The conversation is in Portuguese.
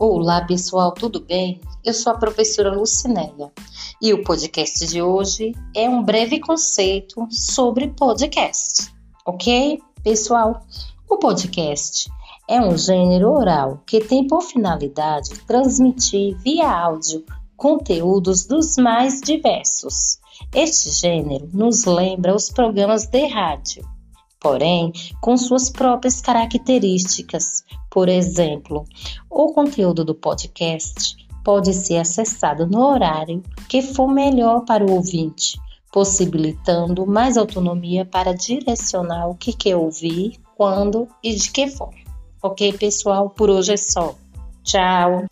Olá pessoal, tudo bem? Eu sou a professora Lucinélia e o podcast de hoje é um breve conceito sobre podcast, ok? Pessoal, o podcast é um gênero oral que tem por finalidade transmitir via áudio conteúdos dos mais diversos. Este gênero nos lembra os programas de rádio porém com suas próprias características. Por exemplo, o conteúdo do podcast pode ser acessado no horário que for melhor para o ouvinte, possibilitando mais autonomia para direcionar o que quer ouvir, quando e de que forma. Ok, pessoal? Por hoje é só. Tchau!